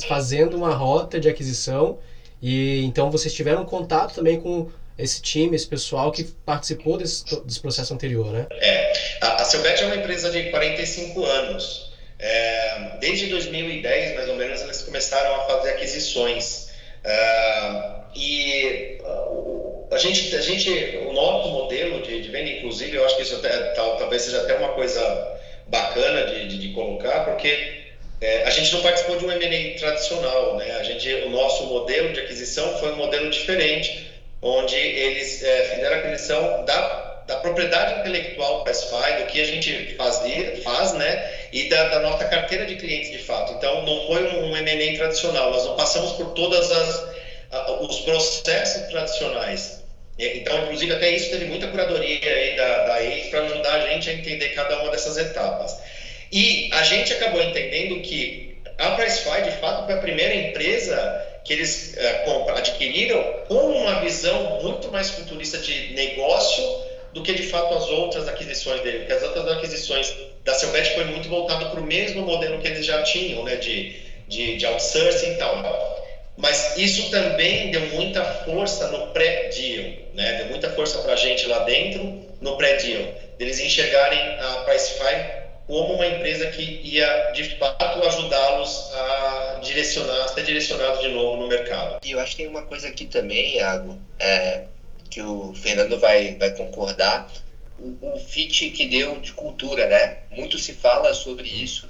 fazendo uma rota de aquisição, e então vocês tiveram contato também com esse time, esse pessoal que participou desse, desse processo anterior, né? É, a, a Selbet é uma empresa de 45 anos. É, desde 2010, mais ou menos, eles começaram a fazer aquisições. É, e uh, a gente, a gente, o nosso modelo de, de venda, inclusive, eu acho que isso até, tal, talvez seja até uma coisa bacana de, de, de colocar, porque é, a gente não participou de um M&A tradicional, né? A gente, o nosso modelo de aquisição foi um modelo diferente, onde eles é, fizeram a aquisição da, da propriedade intelectual do SFI, do que a gente fazia, faz, né? E da, da, nossa carteira de clientes de fato. Então, não foi um, um M&A tradicional. Nós não passamos por todas as os processos tradicionais. Então, inclusive, até isso teve muita curadoria aí da, da para ajudar a gente a entender cada uma dessas etapas. E a gente acabou entendendo que a Pricefy, de fato, foi a primeira empresa que eles uh, adquiriram com uma visão muito mais futurista de negócio do que, de fato, as outras aquisições dele. Porque as outras aquisições da Selbet foi muito voltado para o mesmo modelo que eles já tinham, né, de, de, de outsourcing e tal. Mas isso também deu muita força no pré-deal, né? Deu muita força para a gente lá dentro no pré-deal. Eles enxergarem a Pricefy como uma empresa que ia, de fato, ajudá-los a direcionar, a ser direcionado de novo no mercado. E eu acho que tem uma coisa aqui também, Iago, é, que o Fernando vai, vai concordar, o, o fit que deu de cultura, né? Muito se fala sobre isso,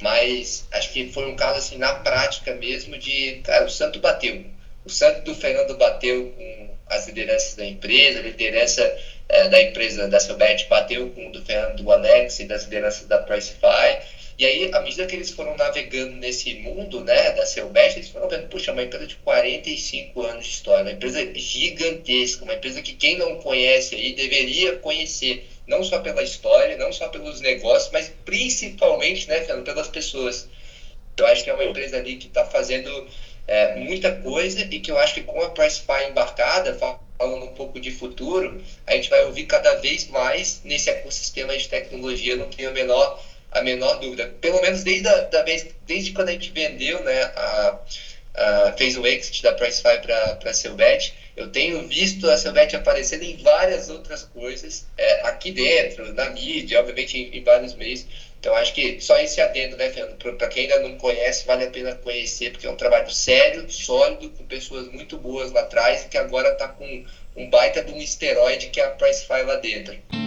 mas acho que foi um caso assim na prática mesmo de, cara, o Santo bateu. O Santo do Fernando bateu com as lideranças da empresa, a liderança é, da empresa da Silbert bateu com o do Fernando do Alex e das lideranças da Pricefy. E aí, à medida que eles foram navegando nesse mundo né, da Selbest, eles foram vendo, puxa, uma empresa de 45 anos de história, uma empresa gigantesca, uma empresa que quem não conhece aí deveria conhecer não só pela história, não só pelos negócios, mas principalmente, né, pelas pessoas. Eu acho que é uma empresa ali que está fazendo é, muita coisa e que eu acho que com a Pricefy embarcada, falando um pouco de futuro, a gente vai ouvir cada vez mais nesse ecossistema de tecnologia, não tenho a menor, a menor dúvida. Pelo menos desde, a, da vez, desde quando a gente vendeu, né, a, a, fez o exit da Pricefy para a Selbet, eu tenho visto a Silvete aparecendo em várias outras coisas, é, aqui dentro, na mídia, obviamente em, em, vários meios. Então acho que só esse adendo, né, Fernando? Para quem ainda não conhece, vale a pena conhecer, porque é um trabalho sério, sólido, com pessoas muito boas lá atrás que agora está com um baita de um esteroide que é a Pricefy lá dentro.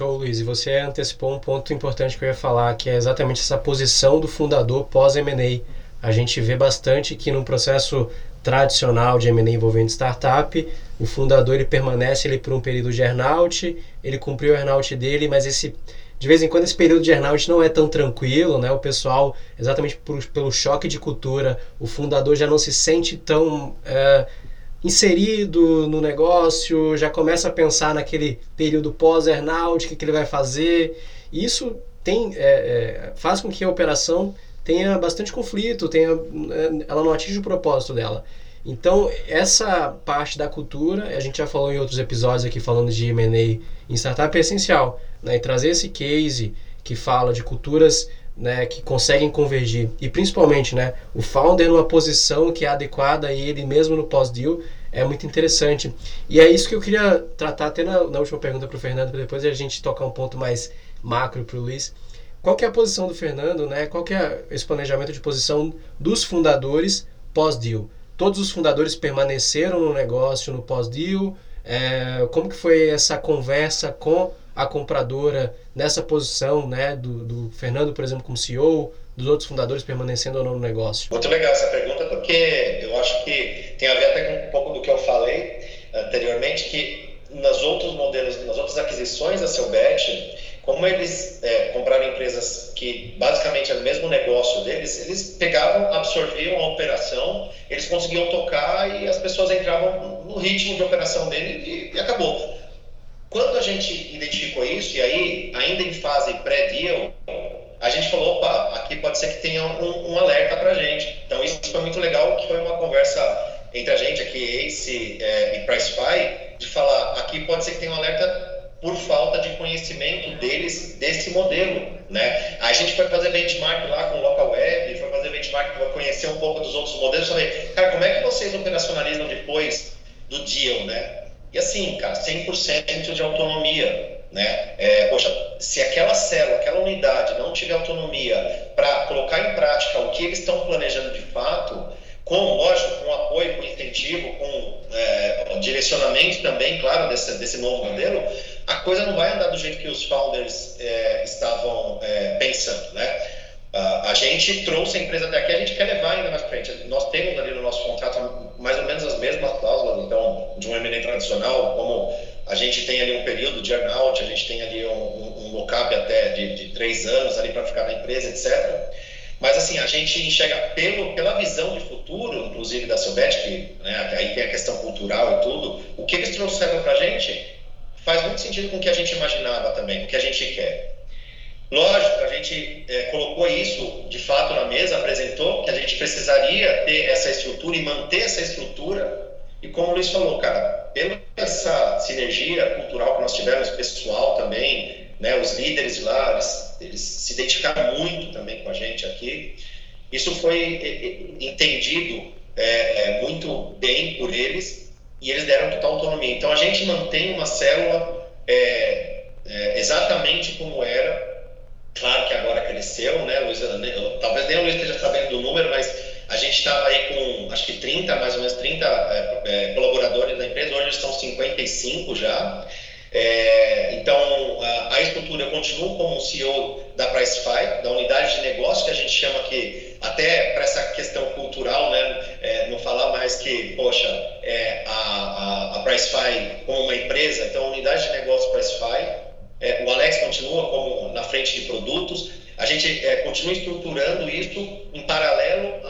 Show, Luiz. E você antecipou um ponto importante que eu ia falar, que é exatamente essa posição do fundador pós-M&A. A gente vê bastante que num processo tradicional de M&A envolvendo startup, o fundador ele permanece ele por um período de earnout, ele cumpriu o earnout dele, mas esse de vez em quando esse período de earnout não é tão tranquilo, né? O pessoal, exatamente por, pelo choque de cultura, o fundador já não se sente tão é, inserido no negócio, já começa a pensar naquele período pós-earnout, o que, que ele vai fazer. E isso tem, é, é, faz com que a operação tenha bastante conflito, tenha, é, ela não atinge o propósito dela. Então, essa parte da cultura, a gente já falou em outros episódios aqui falando de M&A em startup, é essencial. Né? E trazer esse case que fala de culturas né, que conseguem convergir. E principalmente, né, o founder numa posição que é adequada a ele mesmo no pós-deal é muito interessante. E é isso que eu queria tratar até na, na última pergunta para o Fernando, para depois a gente tocar um ponto mais macro para o Luiz qual que é a posição do Fernando, né? Qual que é esse planejamento de posição dos fundadores pós-deal? Todos os fundadores permaneceram no negócio no pós-deal? É, como que foi essa conversa com a compradora nessa posição, né? Do, do, Fernando, por exemplo, como CEO, dos outros fundadores permanecendo ou não no negócio? Muito legal essa pergunta, porque eu acho que tem a ver até com um pouco do que eu falei anteriormente, que nas outros modelos, nas outras aquisições da Selbet, como eles é, compraram empresas que basicamente é o mesmo negócio deles, eles pegavam, absorviam a operação, eles conseguiam tocar e as pessoas entravam no ritmo de operação dele e, e acabou. Quando a gente identificou isso, e aí, ainda em fase pré-deal, a gente falou, opa, aqui pode ser que tenha um, um alerta para gente. Então isso foi muito legal, que foi uma conversa entre a gente aqui, Ace é, e Pricefy, de falar, aqui pode ser que tenha um alerta por falta de conhecimento deles desse modelo, né? A gente foi fazer benchmark lá com o local web, foi fazer benchmark para conhecer um pouco dos outros modelos, falei, cara, como é que vocês operacionalizam depois do deal, né? E assim, cara, 100% de autonomia, né? É, poxa, se aquela célula, aquela unidade não tiver autonomia para colocar em prática o que eles estão planejando de fato, com, lógico, com apoio, com incentivo, com é, direcionamento também, claro, desse, desse novo modelo, a coisa não vai andar do jeito que os founders é, estavam é, pensando, né? A gente trouxe a empresa até aqui, a gente quer levar ainda mais para frente. Nós temos ali no nosso contrato mais ou menos as mesmas cláusulas, então, de um M&A tradicional, como a gente tem ali um período de earnout, a gente tem ali um, um, um lock-up até de, de três anos ali para ficar na empresa, etc. Mas assim, a gente enxerga pelo, pela visão de futuro, inclusive da Silvet, que né, aí tem a questão cultural e tudo, o que eles trouxeram para a gente faz muito sentido com o que a gente imaginava também, o que a gente quer. Lógico, a gente é, colocou isso de fato na mesa, apresentou que a gente precisaria ter essa estrutura e manter essa estrutura. E como o Luiz falou, cara, pela essa sinergia cultural que nós tivemos, pessoal também, né, os líderes lá, eles, eles se identificaram muito também com a gente aqui. Isso foi entendido é, é, muito bem por eles e eles deram total autonomia. Então a gente mantém uma célula é, é exatamente como era. Claro que agora cresceu, né, Luiz? Talvez nem o Luiz esteja sabendo do número, mas a gente estava aí com acho que 30, mais ou menos 30 é, é, colaboradores da empresa, hoje estão 55 já. É, então, a, a, estrutura, eu continuo como CEO da Pricefy, da unidade de negócio que a gente chama que, até para essa questão cultural, né, é, não falar mais que, poxa, é, a, a, a Pricefy como uma empresa, então unidade de negócio Pricefy, é, o Alex continua como na frente de produtos, a gente é, continua estruturando isso em paralelo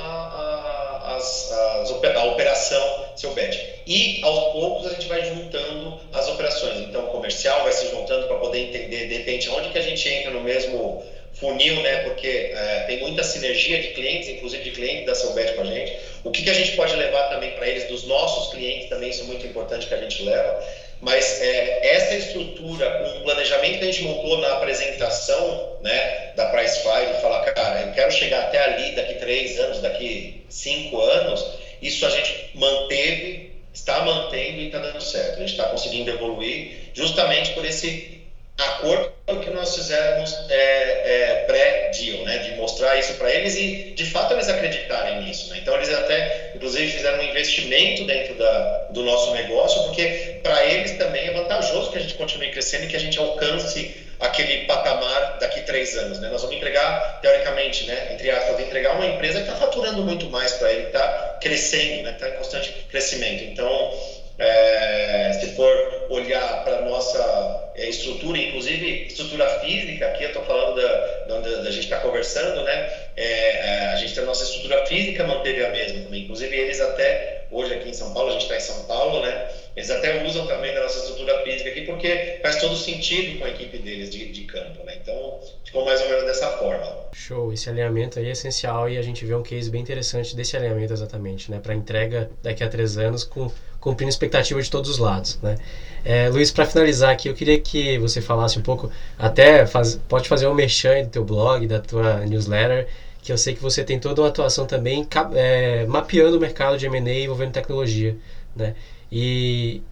a operação seu bet. E aos poucos a gente vai juntando as operações. Então o comercial vai se juntando para poder entender de repente onde que a gente entra no mesmo funil, né? Porque é, tem muita sinergia de clientes, inclusive de clientes da seu bet com a gente. O que, que a gente pode levar também para eles dos nossos clientes também isso é muito importante que a gente leva. Mas é, essa estrutura, o planejamento que a gente montou na apresentação né, da Pricefy, de falar, cara, eu quero chegar até ali daqui três anos, daqui cinco anos, isso a gente manteve, está mantendo e está dando certo. A gente está conseguindo evoluir justamente por esse acordo que nós fizemos é, é, pré-deal, né, de mostrar isso para eles e de fato eles acreditarem nisso. Né? Então eles até, inclusive, fizeram um investimento dentro da, do nosso negócio, porque para eles também é vantajoso que a gente continue crescendo e que a gente alcance aquele patamar daqui três anos. Né? Nós vamos entregar, teoricamente, né, entre aspas, entregar uma empresa que está faturando muito mais para ele, está crescendo, está né, tá em constante crescimento. Então, é, se for olhar para a nossa é, estrutura, inclusive estrutura física, aqui eu estou falando da, da, da gente está conversando, né? É, é, a gente tem a nossa estrutura física manteve a mesma também. Inclusive eles até, hoje aqui em São Paulo, a gente está em São Paulo, né? Eles até usam também da nossa estrutura física aqui porque faz todo sentido com a equipe deles de, de campo, né? Então, ficou mais ou menos dessa forma. Show, esse alinhamento aí é essencial e a gente vê um case bem interessante desse alinhamento exatamente, né? Para entrega daqui a três anos com cumprindo expectativa de todos os lados, né? É, Luiz, para finalizar aqui, eu queria que você falasse um pouco, até faz, pode fazer um merchan do teu blog, da tua newsletter, que eu sei que você tem toda uma atuação também é, mapeando o mercado de M&A envolvendo tecnologia, né? E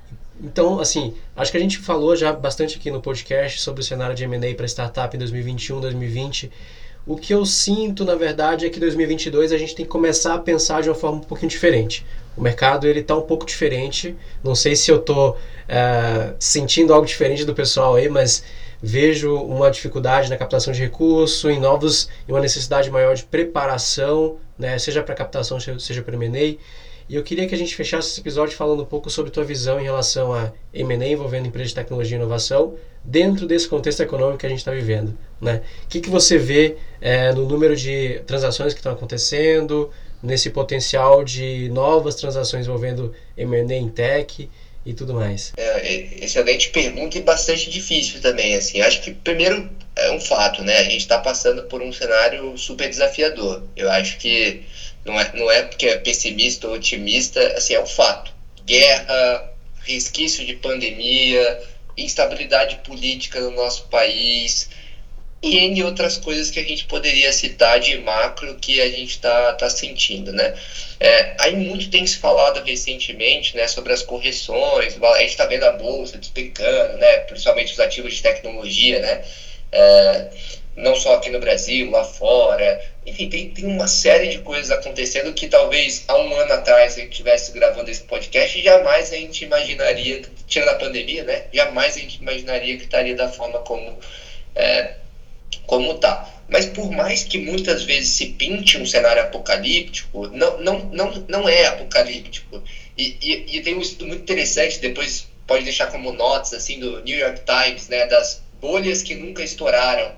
então, assim, acho que a gente falou já bastante aqui no podcast sobre o cenário de M&A para startup em 2021, 2020. O que eu sinto, na verdade, é que 2022 a gente tem que começar a pensar de uma forma um pouquinho diferente. O mercado ele está um pouco diferente. Não sei se eu estou é, sentindo algo diferente do pessoal aí, mas vejo uma dificuldade na captação de recurso, em novos, em uma necessidade maior de preparação, né, seja para captação, seja para M&A. E eu queria que a gente fechasse esse episódio falando um pouco sobre tua visão em relação a M&A envolvendo empresas de tecnologia e inovação dentro desse contexto econômico que a gente está vivendo. Né? O que, que você vê é, no número de transações que estão acontecendo, nesse potencial de novas transações envolvendo M&A em tech e tudo mais? É, excelente pergunta e bastante difícil também. Assim, acho que primeiro é um fato, né? A gente está passando por um cenário super desafiador. Eu acho que não é, não é porque é pessimista ou otimista, assim, é um fato. Guerra, resquício de pandemia, instabilidade política no nosso país, e N outras coisas que a gente poderia citar de macro que a gente está tá sentindo, né? É, aí muito tem se falado recentemente, né, sobre as correções, a gente está vendo a bolsa despecando, né, principalmente os ativos de tecnologia, né, é, não só aqui no Brasil, lá fora, enfim, tem, tem uma série de coisas acontecendo que talvez há um ano atrás a gente estivesse gravando esse podcast e jamais a gente imaginaria, tirando a pandemia, né, jamais a gente imaginaria que estaria da forma como é, como tá. Mas por mais que muitas vezes se pinte um cenário apocalíptico, não, não, não, não é apocalíptico. E, e, e tem um estudo muito interessante, depois pode deixar como notas assim do New York Times, né, das bolhas que nunca estouraram.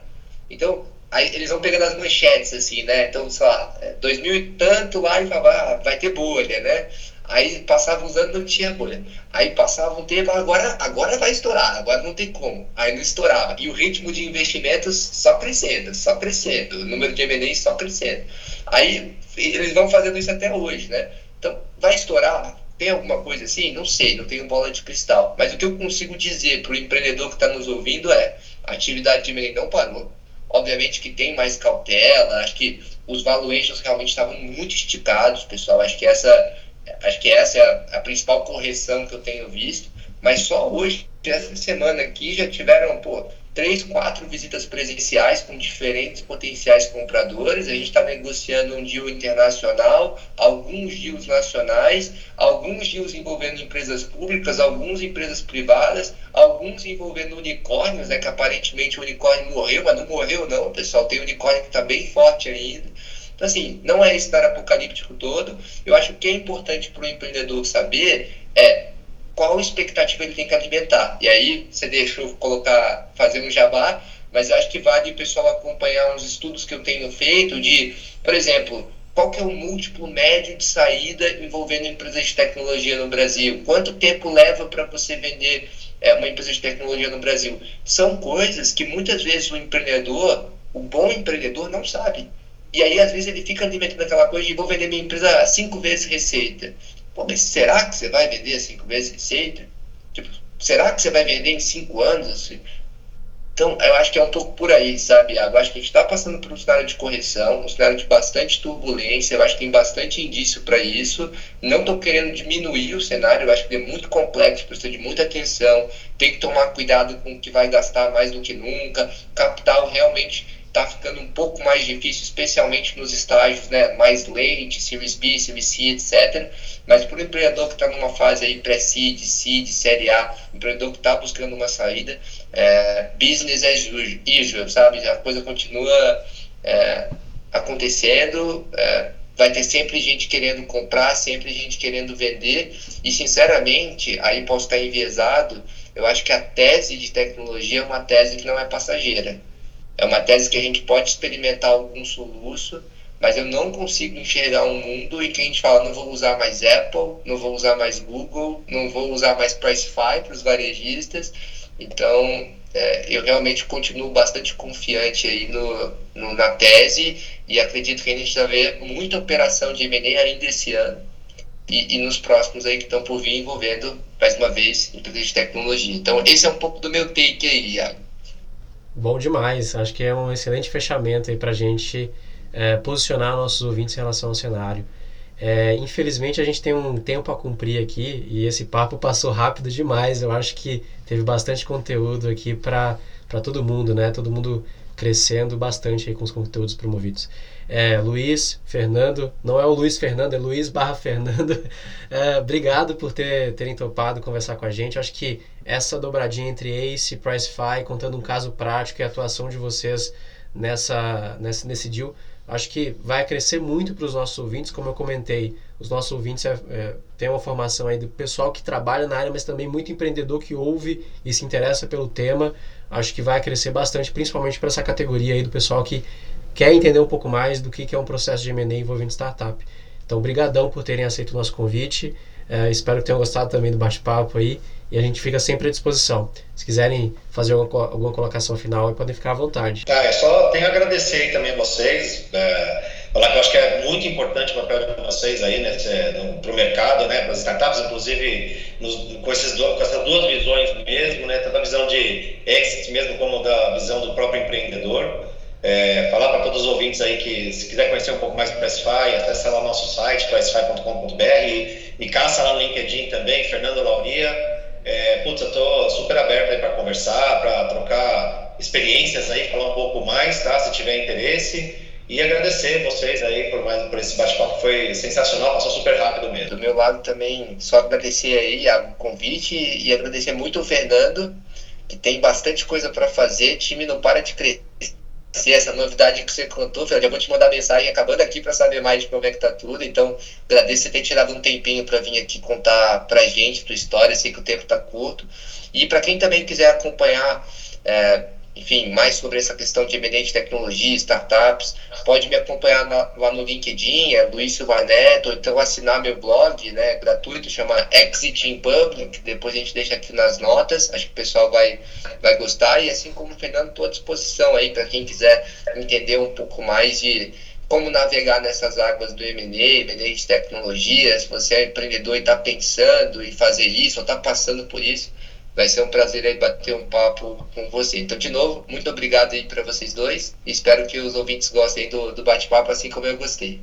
Então, aí eles vão pegando as manchetes assim, né? Então, sei lá, 2000 é, e tanto lá e ah, vai ter bolha, né? Aí passava uns anos não tinha bolha. Aí passava um tempo, agora, agora vai estourar, agora não tem como. Aí não estourava. E o ritmo de investimentos só crescendo, só crescendo. O número de M&A só crescendo. Aí eles vão fazendo isso até hoje, né? Então, vai estourar? Tem alguma coisa assim? Não sei, não tenho bola de cristal. Mas o que eu consigo dizer para o empreendedor que está nos ouvindo é a atividade de M&A não parou. Obviamente que tem mais cautela, acho que os valuations realmente estavam muito esticados, pessoal. Acho que essa Acho que essa é a, a, principal correção que eu tenho visto. Mas só hoje, essa semana aqui, já tiveram pô, três, quatro visitas presenciais com diferentes potenciais compradores. A gente está negociando um deal internacional, alguns deals nacionais, alguns deals envolvendo empresas públicas, alguns empresas privadas, alguns envolvendo unicórnios, né, que aparentemente o unicórnio morreu, mas não morreu não, pessoal. Tem unicórnio que está bem forte ainda. Então, assim, não é esse dar apocalíptico todo. Eu acho que é importante para o empreendedor saber é qual expectativa ele tem que alimentar. E aí, você deixa eu colocar, fazer um jabá, mas acho que vale o pessoal acompanhar uns estudos que eu tenho feito de, por exemplo, qual que é o múltiplo médio de saída envolvendo empresas de tecnologia no Brasil? Quanto tempo leva para você vender é, uma empresa de tecnologia no Brasil? São coisas que muitas vezes o empreendedor, o bom empreendedor, não sabe. E aí, às vezes, ele fica alimentando aquela coisa de vou vender minha empresa cinco vezes receita. Pô, mas será que você vai vender a cinco vezes receita? Tipo, será que você vai vender em cinco anos? Assim? Então, eu acho que é um pouco por aí, sabe, Eu acho que a gente está passando por um cenário de correção, um cenário de bastante turbulência, eu acho que tem bastante indício para isso. Não estou querendo diminuir o cenário, eu acho que é muito complexo, precisa de muita atenção, tem que tomar cuidado com o que vai gastar mais do que nunca. Capital realmente está ficando um pouco mais difícil, especialmente nos estágios né, mais late, Series B, Series C, etc. Mas para o empreendedor que está numa fase aí pré-seed, seed, série A, empreendedor que está buscando uma saída, é, business as usual, sabe? A coisa continua é, acontecendo, é, vai ter sempre gente querendo comprar, sempre gente querendo vender, e sinceramente, aí posso estar enviesado, eu acho que a tese de tecnologia é uma tese que não é passageira é uma tese que a gente pode experimentar algum soluço, mas eu não consigo enxergar um mundo em que a gente fala não vou usar mais Apple, não vou usar mais Google, não vou usar mais Pricefy para os varejistas. Então, é, eu realmente continuo bastante confiante aí no, no, na tese e acredito que a gente vai ver muita operação de M&A ainda esse ano e, e, nos próximos aí que estão por vir envolvendo, mais uma vez, empresas de tecnologia. Então, esse é um pouco do meu take aí, Iago. Bom demais. Acho que é um excelente fechamento aí para a gente é, posicionar nossos ouvintes em relação ao cenário. É, infelizmente a gente tem um tempo a cumprir aqui e esse papo passou rápido demais. Eu acho que teve bastante conteúdo aqui para todo mundo, né? Todo mundo crescendo bastante aí com os conteúdos promovidos. É, Luiz, Fernando, não é o Luiz Fernando, é Luiz barra Fernando. É, obrigado por ter, terem topado conversar com a gente. Acho que essa dobradinha entre Ace e Pricefy, contando um caso prático e a atuação de vocês nessa, nessa, nesse deal, acho que vai crescer muito para os nossos ouvintes. Como eu comentei, os nossos ouvintes é, é, têm uma formação aí do pessoal que trabalha na área, mas também muito empreendedor que ouve e se interessa pelo tema. Acho que vai crescer bastante, principalmente para essa categoria aí do pessoal que quer entender um pouco mais do que é um processo de M&A envolvendo startup. Então, brigadão por terem aceito o nosso convite. É, espero que tenham gostado também do bate-papo aí e a gente fica sempre à disposição. Se quiserem fazer alguma, alguma colocação final, podem ficar à vontade. Tá, é só tenho a agradecer também a vocês. É, falar que eu acho que é muito importante o papel de vocês aí né, para o mercado, né, para as startups, inclusive nos, com, esses, com essas duas visões mesmo, né, tanto a visão de exit mesmo como da visão do próprio empreendedor. É, falar para todos os ouvintes aí que se quiser conhecer um pouco mais do Pressify, acesse lá o nosso site, pressify.com.br, me caça lá no LinkedIn também, Fernando Lauria. É, putz, eu tô super aberto aí para conversar, para trocar experiências aí, falar um pouco mais, tá? Se tiver interesse. E agradecer vocês aí por mais por esse bate-papo, foi sensacional, passou super rápido mesmo. Do meu lado também, só agradecer aí o convite e agradecer muito o Fernando, que tem bastante coisa para fazer, time não para de crescer se essa novidade que você contou, eu já vou te mandar mensagem acabando aqui para saber mais de como é que tá tudo. Então, agradeço você ter tirado um tempinho para vir aqui contar pra gente tua história. Sei que o tempo tá curto. E para quem também quiser acompanhar é, enfim, mais sobre essa questão de M&A de tecnologia, startups, pode me acompanhar na, lá no LinkedIn, é Luiz Silva Neto, ou então assinar meu blog, né, gratuito, chama Exit in Public, depois a gente deixa aqui nas notas, acho que o pessoal vai, vai gostar, e assim como o Fernando, estou à disposição aí para quem quiser entender um pouco mais de como navegar nessas águas do M&A, M&A de tecnologia, se você é empreendedor e está pensando em fazer isso, ou está passando por isso, Vai ser um prazer aí bater um papo com você. Então, de novo, muito obrigado aí para vocês dois. Espero que os ouvintes gostem do, do bate-papo assim como eu gostei.